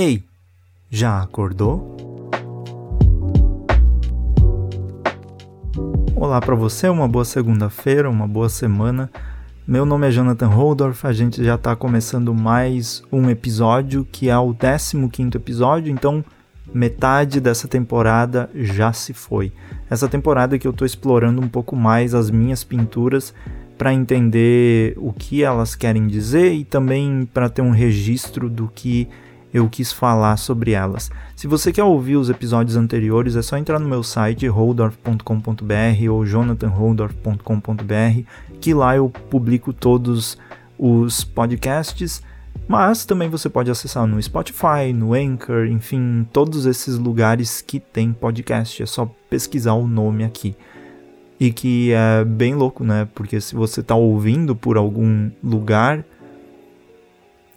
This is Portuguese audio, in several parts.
Ei, já acordou? Olá para você, uma boa segunda-feira, uma boa semana. Meu nome é Jonathan Holdorf, a gente já está começando mais um episódio, que é o 15 episódio, então metade dessa temporada já se foi. Essa temporada que eu estou explorando um pouco mais as minhas pinturas para entender o que elas querem dizer e também para ter um registro do que eu quis falar sobre elas. Se você quer ouvir os episódios anteriores, é só entrar no meu site holdorf.com.br ou jonathanholdorf.com.br, que lá eu publico todos os podcasts mas também você pode acessar no Spotify, no Anchor, enfim, todos esses lugares que tem podcast. É só pesquisar o nome aqui. E que é bem louco, né? Porque se você está ouvindo por algum lugar,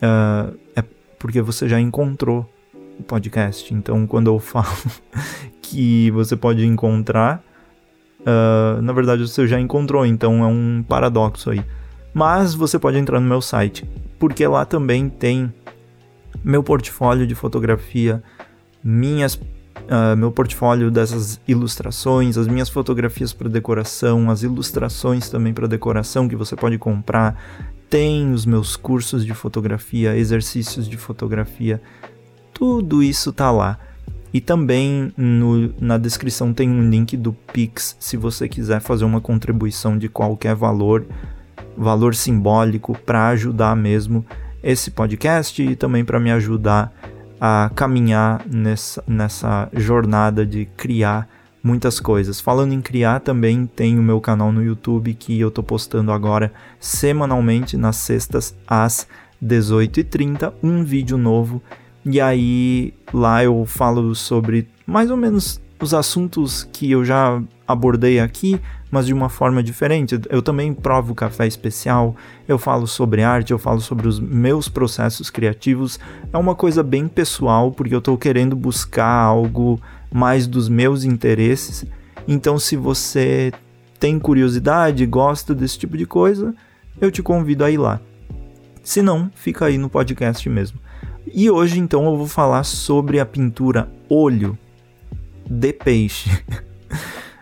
uh, é porque você já encontrou o podcast. Então, quando eu falo que você pode encontrar, uh, na verdade você já encontrou. Então, é um paradoxo aí. Mas você pode entrar no meu site porque lá também tem meu portfólio de fotografia, minhas, uh, meu portfólio dessas ilustrações, as minhas fotografias para decoração, as ilustrações também para decoração que você pode comprar. Tem os meus cursos de fotografia, exercícios de fotografia, tudo isso tá lá. E também no, na descrição tem um link do Pix se você quiser fazer uma contribuição de qualquer valor valor simbólico para ajudar mesmo esse podcast e também para me ajudar a caminhar nessa, nessa jornada de criar muitas coisas. Falando em criar, também tem o meu canal no YouTube que eu estou postando agora semanalmente nas sextas às 18h30, um vídeo novo. E aí lá eu falo sobre mais ou menos os assuntos que eu já abordei aqui, mas de uma forma diferente. Eu também provo café especial, eu falo sobre arte, eu falo sobre os meus processos criativos. É uma coisa bem pessoal, porque eu estou querendo buscar algo mais dos meus interesses. Então, se você tem curiosidade, gosta desse tipo de coisa, eu te convido a ir lá. Se não, fica aí no podcast mesmo. E hoje, então, eu vou falar sobre a pintura Olho de Peixe.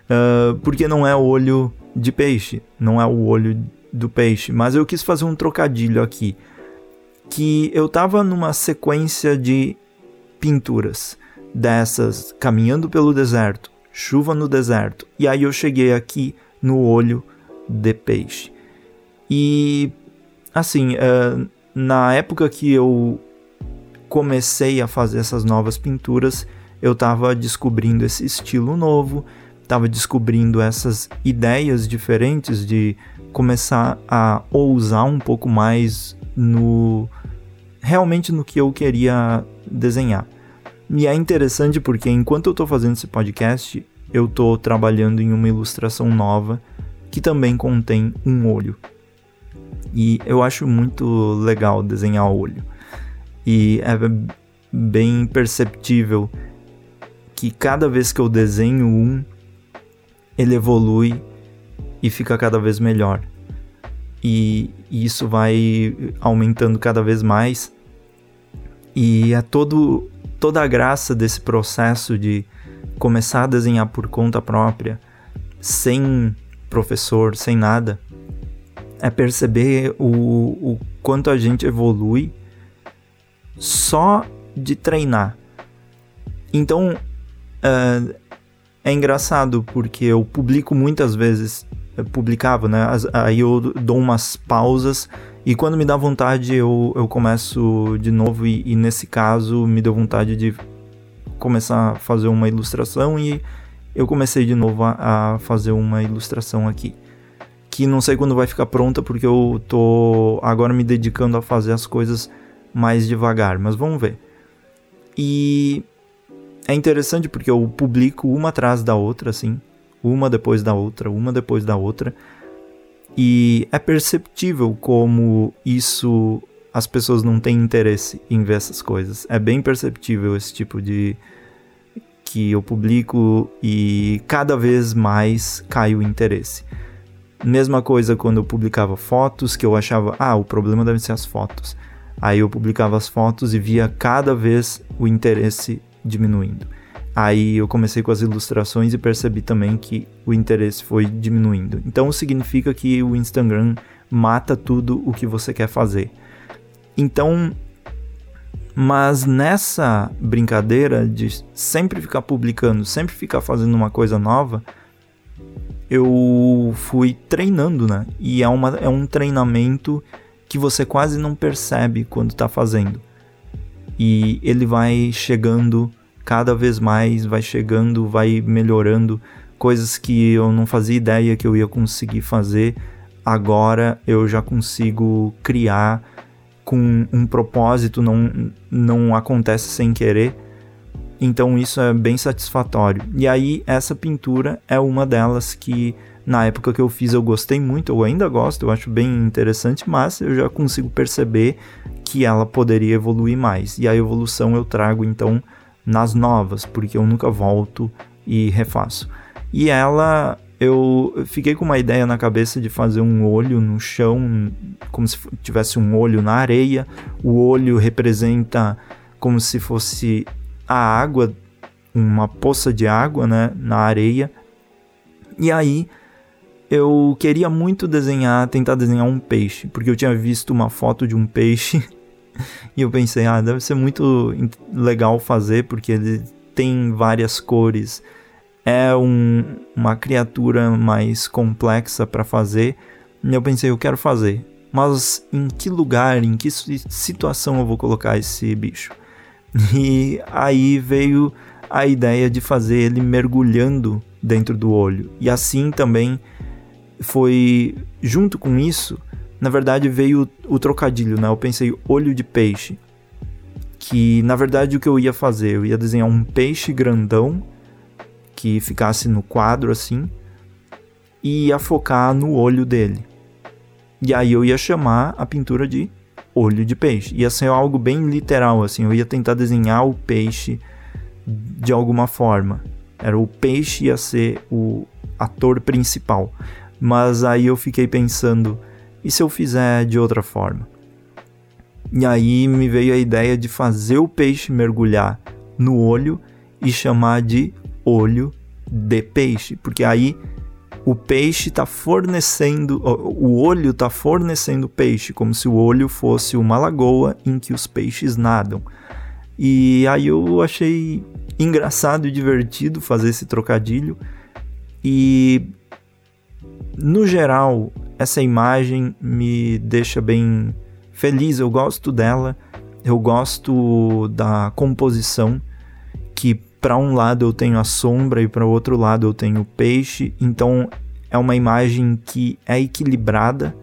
Uh, porque não é olho de peixe, não é o olho do peixe. Mas eu quis fazer um trocadilho aqui. Que eu tava numa sequência de pinturas dessas, caminhando pelo deserto, chuva no deserto, e aí eu cheguei aqui no olho de peixe. E assim, uh, na época que eu comecei a fazer essas novas pinturas, eu estava descobrindo esse estilo novo, estava descobrindo essas ideias diferentes de começar a ousar um pouco mais no realmente no que eu queria desenhar. E é interessante porque enquanto eu estou fazendo esse podcast, eu estou trabalhando em uma ilustração nova que também contém um olho. E eu acho muito legal desenhar olho. E é bem perceptível que cada vez que eu desenho um, ele evolui e fica cada vez melhor. E, isso vai aumentando cada vez mais. E é todo, toda a graça desse processo de começar a desenhar por conta própria, sem professor, sem nada, é perceber o, o quanto a gente evolui só de treinar. Então, uh, é engraçado porque eu publico muitas vezes, publicava, né? Aí eu dou umas pausas e quando me dá vontade eu, eu começo de novo. E, e nesse caso me deu vontade de começar a fazer uma ilustração e eu comecei de novo a, a fazer uma ilustração aqui. Que não sei quando vai ficar pronta porque eu tô agora me dedicando a fazer as coisas mais devagar, mas vamos ver. E é interessante porque eu publico uma atrás da outra, assim, uma depois da outra, uma depois da outra, e é perceptível como isso as pessoas não têm interesse em ver essas coisas. É bem perceptível esse tipo de que eu publico e cada vez mais cai o interesse. Mesma coisa quando eu publicava fotos, que eu achava, ah, o problema deve ser as fotos. Aí eu publicava as fotos e via cada vez o interesse diminuindo. Aí eu comecei com as ilustrações e percebi também que o interesse foi diminuindo. Então significa que o Instagram mata tudo o que você quer fazer. Então, mas nessa brincadeira de sempre ficar publicando, sempre ficar fazendo uma coisa nova, eu fui treinando, né? E é, uma, é um treinamento que você quase não percebe quando está fazendo. E ele vai chegando cada vez mais, vai chegando, vai melhorando coisas que eu não fazia ideia que eu ia conseguir fazer. Agora eu já consigo criar com um propósito, não, não acontece sem querer. Então isso é bem satisfatório. E aí essa pintura é uma delas que na época que eu fiz eu gostei muito, eu ainda gosto, eu acho bem interessante, mas eu já consigo perceber que ela poderia evoluir mais. E a evolução eu trago então nas novas, porque eu nunca volto e refaço. E ela eu fiquei com uma ideia na cabeça de fazer um olho no chão, como se tivesse um olho na areia. O olho representa como se fosse a água, uma poça de água, né, na areia. E aí eu queria muito desenhar, tentar desenhar um peixe, porque eu tinha visto uma foto de um peixe e eu pensei, ah, deve ser muito legal fazer porque ele tem várias cores é um, uma criatura mais complexa para fazer. E eu pensei, eu quero fazer. Mas em que lugar, em que situação eu vou colocar esse bicho? E aí veio a ideia de fazer ele mergulhando dentro do olho. E assim também foi junto com isso, na verdade veio o, trocadilho, né? Eu pensei olho de peixe. Que na verdade o que eu ia fazer, eu ia desenhar um peixe grandão que ficasse no quadro assim e ia focar no olho dele. E aí eu ia chamar a pintura de olho de peixe. Ia ser algo bem literal assim, eu ia tentar desenhar o peixe de alguma forma. Era o peixe ia ser o ator principal. Mas aí eu fiquei pensando, e se eu fizer de outra forma? E aí me veio a ideia de fazer o peixe mergulhar no olho e chamar de olho de peixe, porque aí o peixe está fornecendo, o olho está fornecendo peixe, como se o olho fosse uma lagoa em que os peixes nadam. E aí eu achei engraçado e divertido fazer esse trocadilho. E no geral, essa imagem me deixa bem feliz, eu gosto dela, eu gosto da composição que para um lado eu tenho a sombra e para o outro lado eu tenho o peixe. Então é uma imagem que é equilibrada,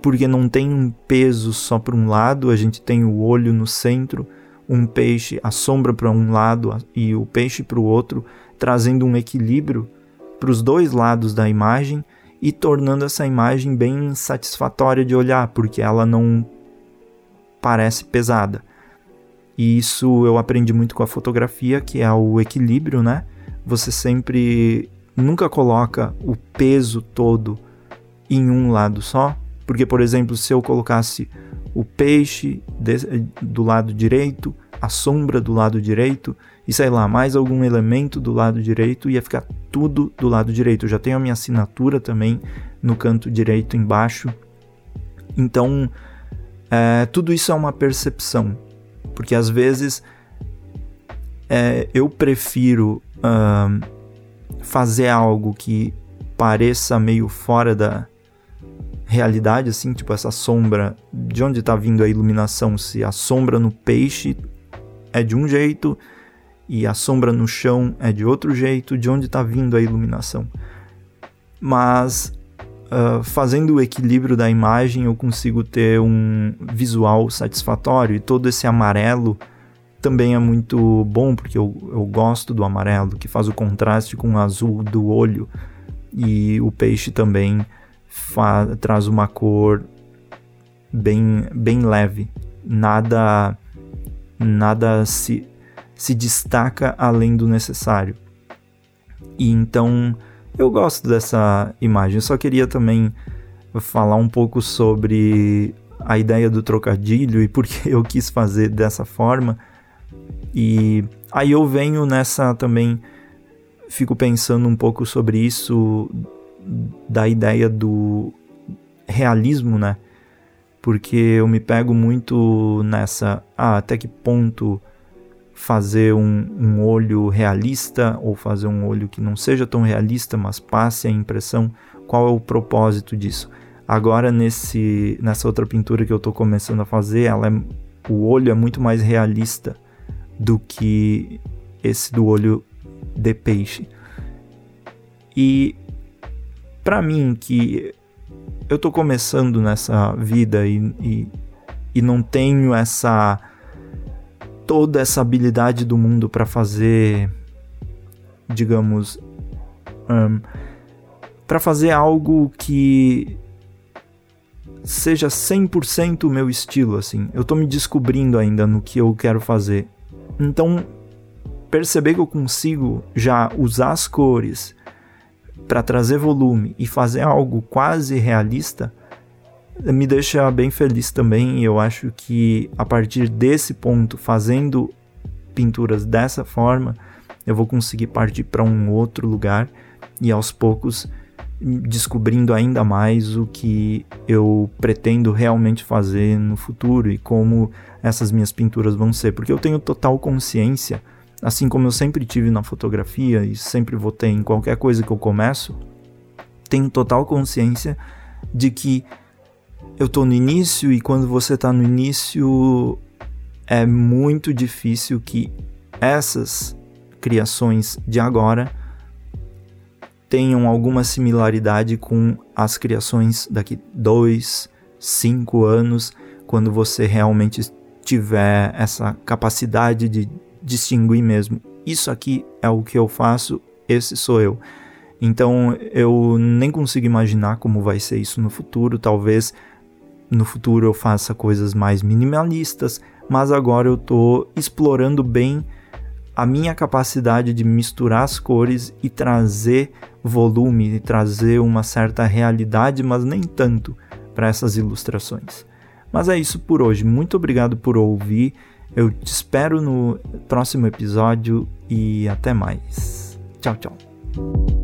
porque não tem um peso só para um lado, a gente tem o olho no centro, um peixe, a sombra para um lado e o peixe para o outro, trazendo um equilíbrio para os dois lados da imagem e tornando essa imagem bem satisfatória de olhar, porque ela não parece pesada. E isso eu aprendi muito com a fotografia, que é o equilíbrio, né? Você sempre nunca coloca o peso todo em um lado só, porque por exemplo, se eu colocasse o peixe de, do lado direito, a sombra do lado direito e sei lá, mais algum elemento do lado direito, ia ficar tudo do lado direito. Eu já tenho a minha assinatura também no canto direito embaixo. Então, é, tudo isso é uma percepção. Porque às vezes é, eu prefiro uh, fazer algo que pareça meio fora da realidade, assim, tipo essa sombra, de onde está vindo a iluminação? Se a sombra no peixe é de um jeito e a sombra no chão é de outro jeito, de onde está vindo a iluminação? Mas uh, fazendo o equilíbrio da imagem, eu consigo ter um visual satisfatório. E todo esse amarelo também é muito bom, porque eu, eu gosto do amarelo, que faz o contraste com o azul do olho. E o peixe também traz uma cor bem, bem leve. Nada, nada se, se destaca além do necessário. E então eu gosto dessa imagem. Eu só queria também falar um pouco sobre a ideia do trocadilho e por que eu quis fazer dessa forma. E aí eu venho nessa também, fico pensando um pouco sobre isso, da ideia do realismo, né? Porque eu me pego muito nessa, ah, até que ponto fazer um, um olho realista ou fazer um olho que não seja tão realista, mas passe a impressão, qual é o propósito disso? Agora nesse nessa outra pintura que eu estou começando a fazer, ela é, o olho é muito mais realista do que esse do olho de peixe. E para mim que eu tô começando nessa vida e, e, e não tenho essa toda essa habilidade do mundo para fazer, digamos, um, para fazer algo que seja 100% o meu estilo, assim. Eu tô me descobrindo ainda no que eu quero fazer. Então, perceber que eu consigo já usar as cores para trazer volume e fazer algo quase realista me deixa bem feliz também. Eu acho que a partir desse ponto, fazendo pinturas dessa forma, eu vou conseguir partir para um outro lugar e aos poucos descobrindo ainda mais o que eu pretendo realmente fazer no futuro e como essas minhas pinturas vão ser, porque eu tenho total consciência, assim como eu sempre tive na fotografia e sempre vou ter em qualquer coisa que eu começo, tenho total consciência de que eu tô no início e quando você tá no início é muito difícil que essas criações de agora tenham alguma similaridade com as criações daqui dois, cinco anos, quando você realmente tiver essa capacidade de distinguir mesmo. Isso aqui é o que eu faço, esse sou eu. Então eu nem consigo imaginar como vai ser isso no futuro. Talvez no futuro eu faça coisas mais minimalistas, mas agora eu estou explorando bem a minha capacidade de misturar as cores e trazer volume, e trazer uma certa realidade, mas nem tanto para essas ilustrações. Mas é isso por hoje. Muito obrigado por ouvir. Eu te espero no próximo episódio e até mais. Tchau, tchau.